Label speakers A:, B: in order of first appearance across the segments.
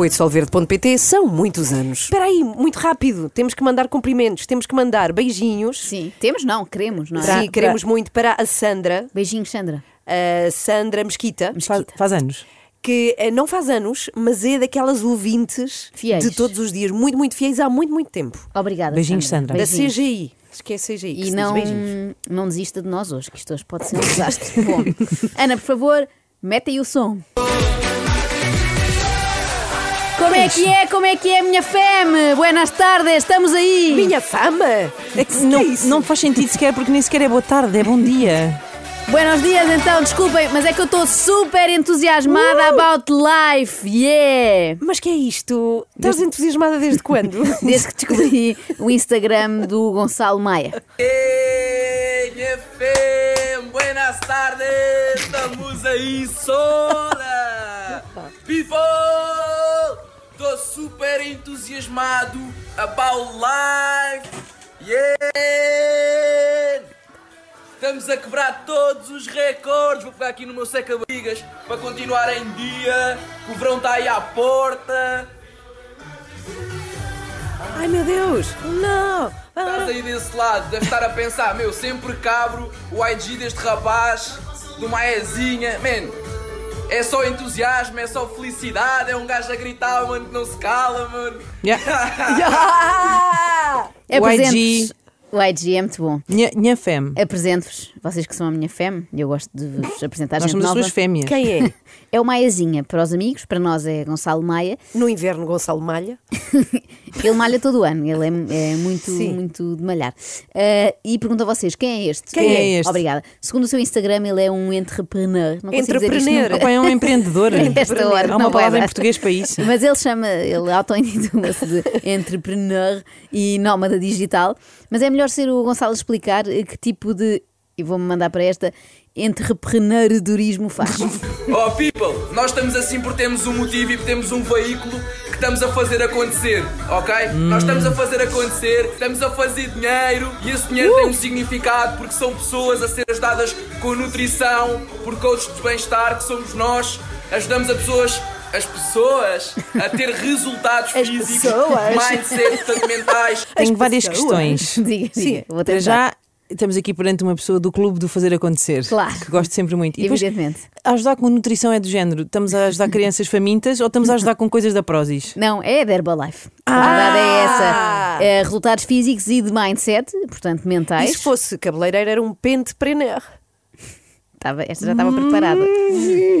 A: apoio de solverde.pt são muitos anos. Espera aí, muito rápido. Temos que mandar cumprimentos, temos que mandar beijinhos.
B: Sim, temos não, queremos, não é?
A: Sim, queremos muito para a Sandra,
B: Beijinhos, Sandra.
A: a Sandra Mesquita,
C: Faz, faz anos.
A: que eh, não faz anos, mas é daquelas ouvintes
B: Fiéis.
A: de todos os dias, muito, muito fiéis há muito, muito tempo.
B: Obrigada,
C: Beijinhos, Sandra.
A: Da
B: Beijinhos.
A: CGI. Esquece CGI. que
B: E
A: se diz
B: não,
A: beijinhos.
B: não desista de nós hoje, que isto hoje pode ser um desastre. Bom, Ana, por favor, mete aí o som. Como é que é? Como é que é, minha femme? Buenas tardes, estamos aí.
A: Minha fama!
C: É que não, não faz sentido sequer, porque nem sequer é boa tarde, é bom dia.
B: Buenos dias, então, desculpem, mas é que eu estou super entusiasmada about life, yeah!
A: Mas que é isto? Estás entusiasmada desde quando?
B: Desde que descobri o Instagram do Gonçalo Maia.
D: Hey, minha fé, buenas tardes, estamos aí sola! People, estou super entusiasmado about life! Yeah! Estamos a quebrar todos os recordes, vou pegar aqui no meu seca-barrigas para continuar em dia, o verão está aí à porta.
A: Ai meu Deus! Não!
D: Estás aí desse lado, deve estar a pensar, meu, sempre cabro o IG deste rapaz, de uma Ezinha, man, é só entusiasmo, é só felicidade, é um gajo a gritar, mano, que não se cala, mano.
A: Ah!
B: É
C: O
B: Apresento-vos. O IG é muito bom.
C: Nha, nha fem.
B: Apresento-vos, vocês que são a minha femme, e eu gosto de vos apresentar
C: Nós somos as
B: nova.
C: suas fêmeas.
A: Quem é?
B: É o Maiazinha para os amigos, para nós é Gonçalo Maia.
A: No inverno, Gonçalo Malha.
B: Ele malha todo o ano, ele é, é muito,
A: Sim.
B: muito de malhar. Ah, e pergunto a vocês: quem é este?
A: Quem
C: é este?
B: Obrigada. Segundo o seu Instagram, ele é um entrepreneur. Não consigo dizer isto
A: Entrepreneur.
C: Opa, é um empreendedor.
B: Esta hora,
C: Há uma palavra em
B: dar.
C: português para isso.
B: Mas ele chama, ele auto-intitula-se de entrepreneur e nómada digital. Mas é melhor ser o Gonçalo explicar eh, que tipo de, e vou-me mandar para esta, entrepreneurismo faz.
D: Oh people, nós estamos assim porque temos um motivo e porque temos um veículo que estamos a fazer acontecer, ok? Nós estamos a fazer acontecer, estamos a fazer dinheiro e esse dinheiro tem um significado porque são pessoas a ser ajudadas com nutrição, por coaches de bem-estar que somos nós, ajudamos a pessoas. As pessoas a ter resultados
A: As
D: físicos,
A: pessoas.
D: mindset, portanto, mentais.
C: Tenho várias
A: pessoas.
C: questões.
B: diga, diga, vou
C: Para
B: tentar.
C: já, estamos aqui perante uma pessoa do clube do fazer acontecer.
B: Claro.
C: Que gosto sempre muito. E depois,
B: Evidentemente.
C: ajudar com nutrição é do género. Estamos a ajudar crianças famintas ou estamos a ajudar com coisas da Prozis?
B: Não, é da Herbalife. A
A: Ah!
B: verdade é essa. É, resultados físicos e de mindset, portanto
A: E
B: mentais.
A: se fosse cabeleireiro, era um pentepreneur.
B: Estava, esta já estava preparada.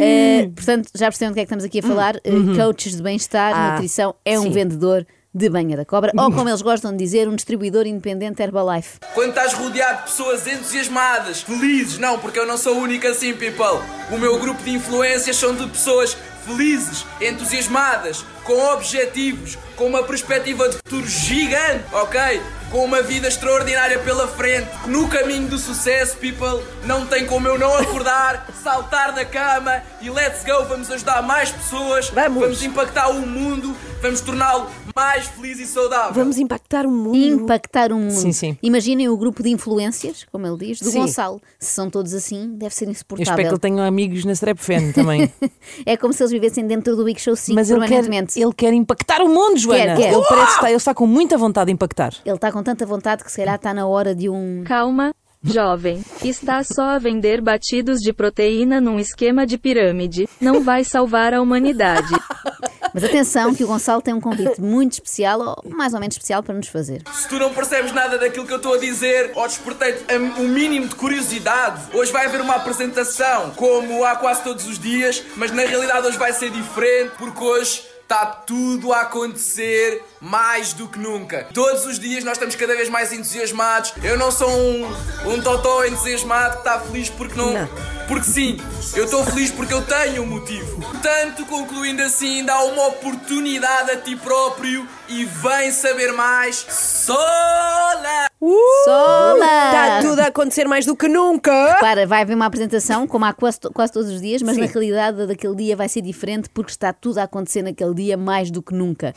B: Eh, portanto, já percebem do que é que estamos aqui a falar. Eh, coaches de bem-estar,
A: Ah,
B: nutrição, é um
A: sim.
B: vendedor de banha da cobra, ou como eles gostam de dizer, um distribuidor independente Herbalife.
D: Quando estás rodeado de pessoas entusiasmadas, felizes, não, porque eu não sou o único assim, people. O meu grupo de influências são de pessoas felizes, entusiasmadas, com objetivos, com uma perspectiva de futuro gigante, ok? Com uma vida extraordinária pela frente. No caminho do sucesso, people, não tem como eu não acordar, saltar da cama e let's go, vamos ajudar mais pessoas,
A: Vamos.
D: vamos impactar o mundo, vamos torná-lo mais feliz e saudável.
A: Vamos impactar o mundo.
B: Impactar o mundo.
C: Sim, sim.
B: Imaginem o grupo de influências, como ele diz, do
A: Sim.
B: Gonçalo. Se são todos assim, deve ser
C: Eu espero que
B: insuportável.
C: ele tenha amigos na Strap Fan também.
B: É como se eles vivessem dentro do Big Show 5
C: Mas ele quer,
B: permanentemente.
C: ele quer impactar o mundo, Joana.
B: quer.
C: Ele, parece estar, ele está com muita vontade de impactar.
B: Ele está com tanta vontade que se calhar está na hora de um.
E: Calma, jovem. Está só a vender batidos de proteína num esquema de pirâmide. Não vai salvar a humanidade.
B: Mas atenção, que o Gonçalo tem um convite muito especial, ou mais ou menos especial, para nos fazer.
D: Se tu não percebes nada daquilo que eu estou a dizer, ou despertei-te o mínimo de curiosidade, hoje vai haver uma apresentação, como há quase todos os dias, mas na realidade hoje vai ser diferente, porque hoje está tudo a acontecer mais do que nunca. Todos os dias nós estamos cada vez mais entusiasmados. Eu não sou um, um totó entusiasmado que está feliz porque não.
A: Não.
D: Porque sim, eu estou feliz porque eu tenho um motivo. Portanto, concluindo assim, dá uma oportunidade a ti próprio e vem saber mais. Sola!
B: Sola!
A: Está tudo a acontecer mais do que nunca.
B: Para, vai haver uma apresentação, como há quase, quase todos os dias, mas
A: Sim.
B: na realidade daquele dia vai ser diferente porque está tudo a acontecer naquele dia mais do que nunca.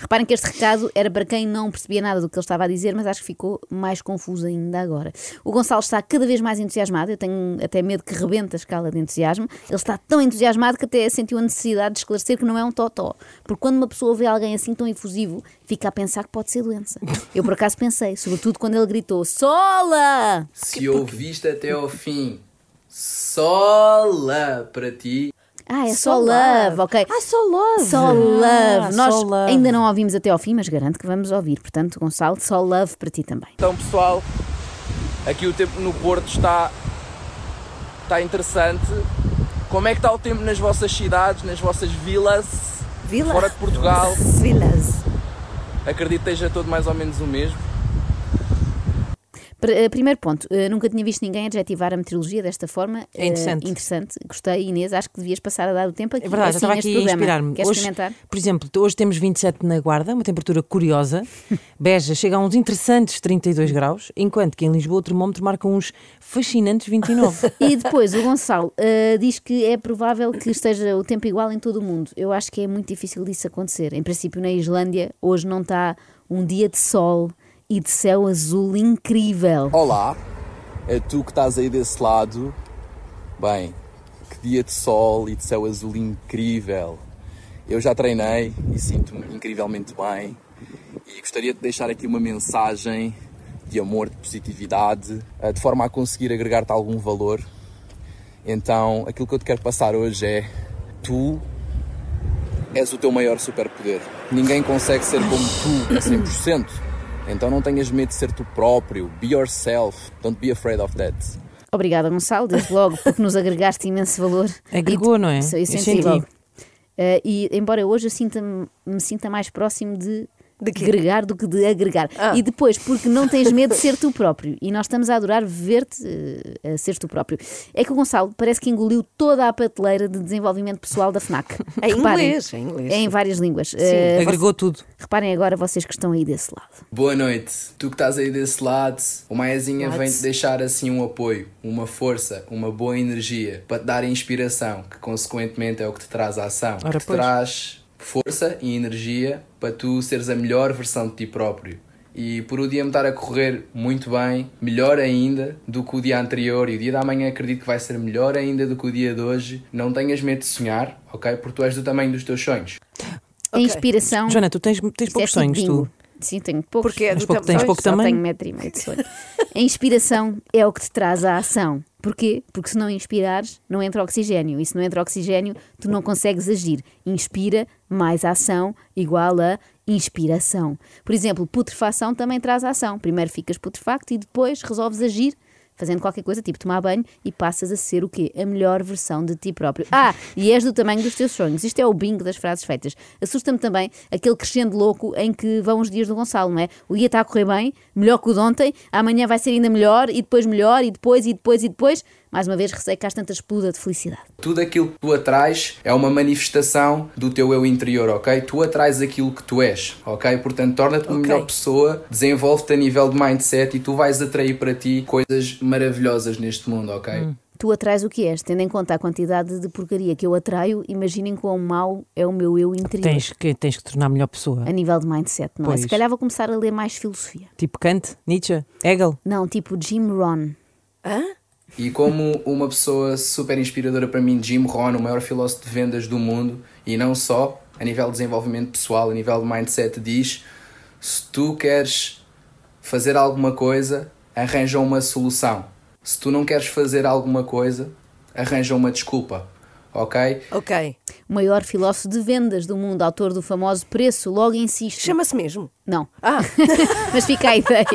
B: Reparem que este recado era para quem não percebia nada do que ele estava a dizer, mas acho que ficou mais confuso ainda agora. O Gonçalo está cada vez mais entusiasmado, eu tenho até medo que rebente a escala de entusiasmo. Ele está tão entusiasmado que até sentiu a necessidade de esclarecer que não é um totó. Porque quando uma pessoa vê alguém assim tão efusivo, fica a pensar que pode ser doença. Eu por acaso pensei, sobretudo quando ele gritou Sola!
D: Se ouviste até ao fim, sola para ti.
B: Ah, é só,
A: Só
B: love.
A: love.
B: ok.
A: Ah, só love.
B: Só love. Nós
C: só love.
B: ainda não ouvimos até ao fim, mas garanto que vamos ouvir. Portanto, Gonçalo, só love para ti também.
D: Então, pessoal, aqui o tempo no Porto está, está interessante. Como é que está o tempo nas vossas cidades, nas vossas vilas,
A: Vila.
D: fora de Portugal?
A: Vilas.
D: Acredito que esteja todo mais ou menos o mesmo.
B: Eh, Primeiro ponto, eh, nunca tinha visto ninguém adjetivar a meteorologia desta forma.
C: É interessante.
B: Eh, interessante, gostei, Inês. Acho que devias passar a dar o tempo aqui.
C: É verdade,
B: assim,
C: já estava aqui a
B: programa.
C: inspirar-me.
B: Queres
C: Hoje,
B: experimentar?
C: por exemplo, hoje temos 27 na Guarda, uma temperatura curiosa. Beja chega a uns interessantes 32 graus, enquanto que em Lisboa o termómetro marca uns fascinantes 29.
B: E depois o Gonçalo eh, diz que é provável que esteja o tempo igual em todo o mundo. Eu acho que é muito difícil disso acontecer. Em princípio, na Islândia, hoje não está um dia de sol e de céu azul incrível.
F: Olá, é tu que estás aí desse lado. Bem, que dia de sol e de céu azul incrível. Eu já treinei e sinto-me incrivelmente bem. E gostaria de deixar aqui uma mensagem de amor, de positividade, eh, de forma a conseguir agregar-te algum valor. Então, aquilo que eu te quero passar hoje é: tu és o teu maior superpoder. Ninguém consegue ser como tu a 100%. Então não tenhas medo de ser tu próprio. Be yourself. Don't be afraid of that.
B: Obrigada, Gonçalo, desde logo, porque nos agregaste imenso valor.
C: Agregou,
B: E-
C: não é?
B: Isso, eu
C: Eu
B: senti logo. Eh, e embora hoje eu sinta me sinta mais próximo de,
A: De quê?
B: agregar do que de agregar.
A: Ah.
B: E depois, porque não tens medo de ser tu próprio. E nós estamos a adorar ver-te eh, a ser tu próprio. É que o Gonçalo parece que engoliu toda a prateleira de desenvolvimento pessoal da FNAC.
A: Em
B: Reparem,
A: inglês, em inglês.
B: É em várias línguas. Eh,
C: Agregou tudo.
B: Reparem agora vocês que estão aí desse lado.
D: Boa noite. Tu que estás aí desse lado, o Maiazinha vem-te deixar assim um apoio, uma força, uma boa energia para te dar inspiração, que consequentemente é o que te traz a ação.
C: Ora,
D: que te
C: pois.
D: traz força e energia para tu seres a melhor versão de ti próprio. E por o dia me estar a correr muito bem, melhor ainda do que o dia anterior, e o dia da manhã acredito que vai ser melhor ainda do que o dia de hoje, não tenhas medo de sonhar, ok? Porque tu és do tamanho dos teus sonhos.
B: A inspiração.
C: Joana, tu tens, tens
B: Isto é
C: poucos sonhos, tu.
B: Sim, tenho poucos.
A: Porque é
C: Tens
A: do
C: pouco-
A: tamanho-
C: tens pouco
B: Só
C: tamanho?
B: tenho metro e meio de sonho. A inspiração é o que te traz a ação. Porquê? Porque se não inspirares, não entra oxigênio. E se não entra oxigênio, tu não consegues agir. Inspira mais ação igual a inspiração. Por exemplo, putrefação também traz ação. Primeiro ficas putrefacto e depois resolves agir fazendo qualquer coisa, tipo tomar banho, e passas a ser o quê? A melhor versão de ti próprio. Ah, e és do tamanho dos teus sonhos. Isto é o bingo das frases feitas. Assusta-me também aquele crescendo louco em que vão os dias do Gonçalo, não é? O dia está a correr bem, melhor que o de ontem, amanhã vai ser ainda melhor, e depois melhor, e depois, e depois, e depois. Mais uma vez, receio que às tantas exploda de felicidade.
D: Tudo aquilo que tu atrás é uma manifestação do teu eu interior, ok? Tu atrás aquilo que tu és, ok? Portanto, torna-te uma
A: Ok.
D: melhor pessoa, desenvolve-te a nível de mindset e tu vais atrair para ti coisas maravilhosas neste mundo, ok?
B: Tu atrás o que és, tendo em conta a quantidade de porcaria que eu atraio, imaginem quão mau é o meu eu interior.
C: Tens que, tens que tornar melhor pessoa.
B: A nível de mindset, não é?
C: Pois.
B: Se calhar vou começar a ler mais filosofia.
C: Tipo Kant, Nietzsche, Hegel.
B: Não, tipo Jim Rohn.
A: Hã?
D: E como uma pessoa super inspiradora para mim, Jim Rohn, o maior filósofo de vendas do mundo, e não só, a nível de desenvolvimento pessoal, a nível de mindset, diz: se tu queres fazer alguma coisa, arranja uma solução. Se tu não queres fazer alguma coisa, arranja uma desculpa. Ok?
A: Ok.
B: O maior filósofo de vendas do mundo, autor do famoso preço, logo insiste.
A: Chama-se mesmo.
B: Não.
A: Ah,
B: Mas fica a ideia.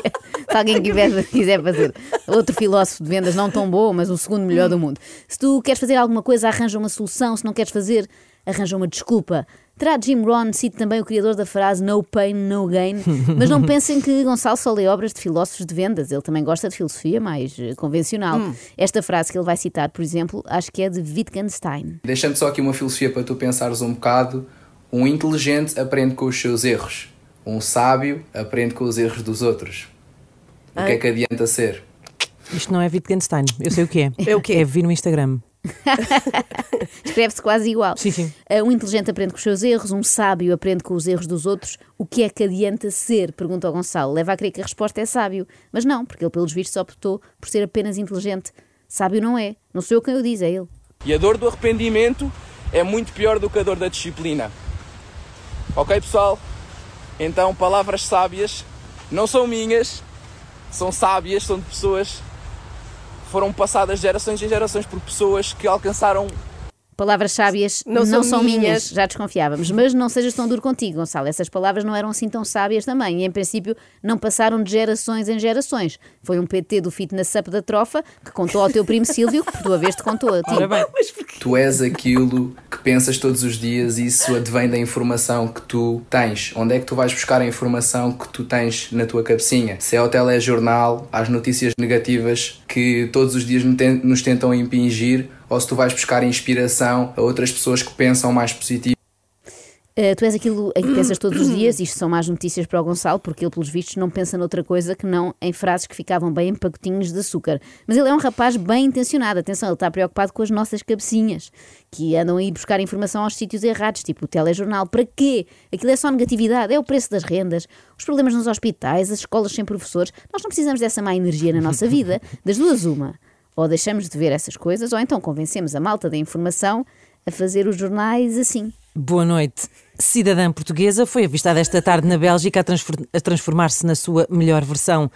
B: Se alguém quiser, quiser fazer outro filósofo de vendas não tão bom, mas o segundo melhor do mundo. Se tu queres fazer alguma coisa, arranja uma solução. Se não queres fazer, arranja uma desculpa. Terá Jim Rohn sido também o criador da frase No pain, no gain. Mas não pensem que Gonçalo só lê obras de filósofos de vendas. Ele também gosta de filosofia mais eh, convencional. Esta frase que ele vai citar, por exemplo, acho que é de Wittgenstein.
D: Deixando só aqui uma filosofia para tu pensares um bocado. Um inteligente aprende com os seus erros. Um sábio aprende com os erros dos outros. O que é que adianta ser?
C: Isto não é Wittgenstein, eu sei o que é.
A: É o quê?
C: É vir no Instagram.
B: Escreve-se quase igual.
C: Sim, sim.
B: Uh, Um inteligente aprende com os seus erros, um sábio aprende com os erros dos outros. O que é que adianta ser? Pergunta ao Gonçalo. Leva a crer que a resposta é sábio. Mas não, porque ele, pelos vistos, optou por ser apenas inteligente. Sábio não é. Não sou eu quem o diz, é ele.
D: E a dor do arrependimento é muito pior do que a dor da disciplina. Ok, pessoal? Então, palavras sábias não são minhas, são sábias, são de pessoas foram passadas gerações em gerações por pessoas que alcançaram
B: Palavras sábias
A: Não
B: não,
A: são
B: são minhas.
A: minhas.
B: já desconfiávamos. Mas não sejas tão duro contigo, Gonçalo. Essas palavras não eram assim tão sábias também. E, em princípio, não passaram de gerações em gerações. Foi um PT do Fitness Up da Trofa que contou ao teu primo Sílvio, que por tua vez te contou a ti.
C: Ora bem,
D: Tu és aquilo que pensas todos os dias e isso advém da informação que tu tens. Onde é que tu vais buscar a informação que tu tens na tua cabecinha? Se é ao telejornal, às notícias negativas que todos os dias nos tentam impingir, ou se tu vais buscar inspiração a outras pessoas que pensam mais positivo.
B: Uh, tu és aquilo em que pensas todos os dias, isto são más notícias para o Gonçalo, porque ele, pelos vistos, não pensa noutra coisa que não em frases que ficavam bem em pacotinhos de açúcar. Mas ele é um rapaz bem intencionado, atenção, ele está preocupado com as nossas cabecinhas, que andam aí buscar informação aos sítios errados, tipo o telejornal. Para quê? Aquilo é só negatividade, é o preço das rendas, os problemas nos hospitais, as escolas sem professores. Nós não precisamos dessa má energia na nossa vida. Das duas, uma. Ou deixamos de ver essas coisas, ou então convencemos a malta da informação a fazer os jornais assim.
C: boa noite. Cidadã portuguesa foi avistada esta tarde na Bélgica a, transfor- a transformar-se na sua melhor versão.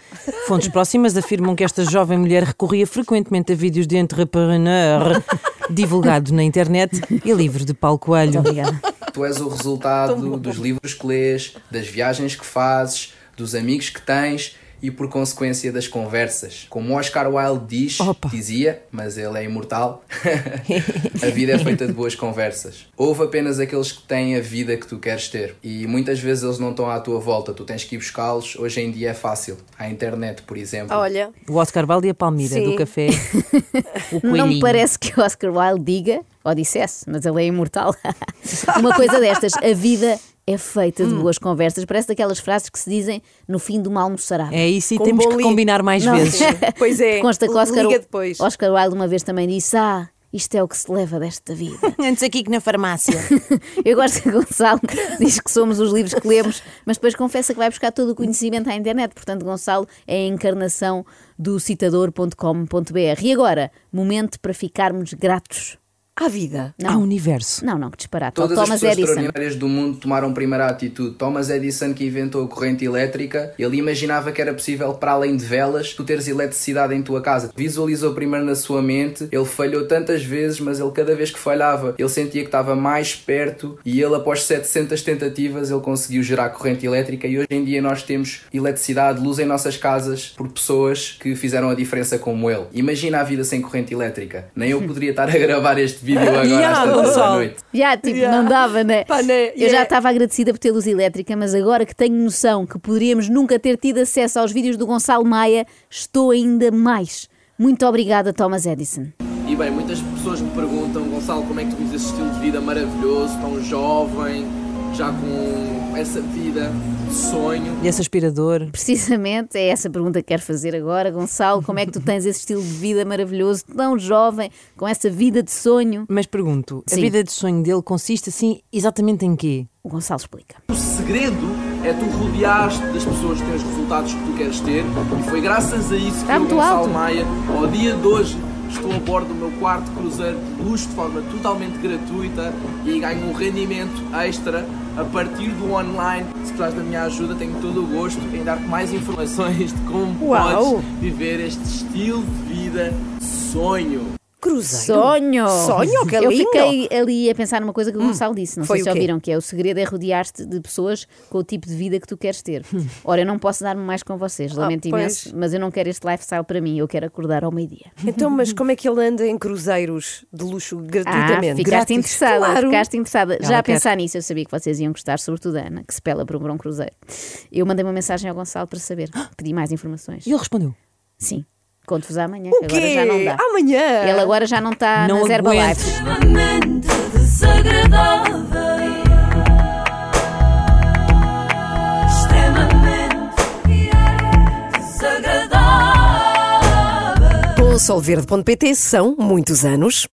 C: Fontes próximas afirmam que esta jovem mulher recorria frequentemente a vídeos de entrepreneur divulgados na internet e livro de Paulo Coelho.
B: Obrigada.
D: Tu és o resultado dos livros que lês, das viagens que fazes, dos amigos que tens e por consequência das conversas. Como Oscar Wilde diz,
C: Opa.
D: dizia, mas ele é imortal, a vida é feita de boas conversas. Houve apenas aqueles que têm a vida que tu queres ter e muitas vezes eles não estão à tua volta, tu tens que ir buscá-los. Hoje em dia é fácil. À internet, por exemplo.
A: Olha,
C: O Oscar Valde e a Palmira,
A: Sim.
C: do café. O
B: Não me parece que o Oscar Wilde diga, ou dissesse, mas ele é imortal, uma coisa destas. A vida é feita
C: Hum.
B: de boas conversas. Parece daquelas frases que se dizem no fim de uma almoçarada.
C: É isso e
A: Com
C: temos que combinar mais
B: Não.
C: vezes.
A: pois é.
B: Consta que o Oscar,
A: Liga depois.
B: Oscar Wilde uma vez também disse: Ah, isto é o que se leva desta vida.
C: Antes aqui que na farmácia.
B: Eu gosto que o Gonçalo diz que somos os livros que lemos, mas depois confessa que vai buscar todo o conhecimento à internet. Portanto, Gonçalo é a encarnação do citador.com.br. E agora, momento para ficarmos gratos.
A: À vida.
B: Não,
C: Ao universo.
B: não, não, que disparate.
D: Todas
B: Ao
D: as
B: Thomas
D: pessoas
B: Edison.
D: extraordinárias do mundo tomaram primeira atitude. Thomas Edison, que inventou a corrente elétrica, ele imaginava que era possível, para além de velas, tu teres eletricidade em tua casa. Visualizou primeiro na sua mente, ele falhou tantas vezes, mas ele cada vez que falhava, ele sentia que estava mais perto e ele, após 700 tentativas, ele conseguiu gerar corrente elétrica e hoje em dia nós temos eletricidade, luz em nossas casas por pessoas que fizeram a diferença como ele. Imagina a vida sem corrente elétrica. Nem eu poderia estar a gravar este vídeo agora
C: Yeah,
D: às tantas da noite.
B: Já, tipo,
A: Yeah.
B: não dava, né?
A: Pá, né?
B: Eu já
A: Yeah.
B: estava agradecida por ter luz elétrica, mas agora que tenho noção que poderíamos nunca ter tido acesso aos vídeos do Gonçalo Maia, estou ainda mais. Muito obrigada, Thomas Edison.
G: E bem, muitas pessoas me perguntam, Gonçalo, como é que tu vives esse estilo de vida maravilhoso, tão jovem, já com essa vida de sonho.
C: E esse aspirador.
B: Precisamente é essa pergunta que quero fazer agora, Gonçalo. Como é que tu tens esse estilo de vida maravilhoso, tão jovem, com essa vida de sonho?
C: Mas pergunto, a
B: Sim.
C: vida de sonho dele consiste assim exatamente em quê?
B: O Gonçalo explica.
G: O segredo é tu rodeares das pessoas que têm os resultados que tu queres ter e foi graças a isso que
B: Está muito
G: Gonçalo
B: alto.
G: Maia, ao dia de hoje, estou a bordo do meu quarto cruzeiro de luxo de forma totalmente gratuita e ganho um rendimento extra a partir do online. Se precisares da minha ajuda, tenho todo o gosto em dar-te mais informações de como
A: Uau.
G: podes viver este estilo de vida sonho.
A: Cruzeiro.
B: Sonho!
A: Sonho, que
B: Eu
A: lindo.
B: fiquei ali a pensar numa coisa que o Gonçalo disse. Não
A: foi
B: sei se ouviram, que é o segredo é rodear-te de pessoas com o tipo de vida que tu queres ter. Ora, eu não posso dar-me mais com vocês, lamento
A: Ah,
B: imenso, mas eu não quero este lifestyle para mim, eu quero acordar ao meio-dia.
A: Então, mas como é que ele anda em cruzeiros de luxo
B: Ah,
A: gratuitamente?
B: ficaste
A: Grátis?
B: interessada,
A: Claro.
B: ficaste interessada.
C: Ela
B: Já a
C: quer.
B: pensar nisso, eu sabia que vocês iam gostar, sobretudo a Ana, que se pela por um bom cruzeiro. Eu mandei uma mensagem ao Gonçalo para saber, pedi mais informações.
C: E ele respondeu.
B: Sim, Conto-vos amanhã,
A: o
B: que agora já não dá.
A: Amanhã!
B: Ele agora já não está
C: não
B: na Herbalife.
H: Extremamente desagradável.
A: Solverde.pt são muitos anos.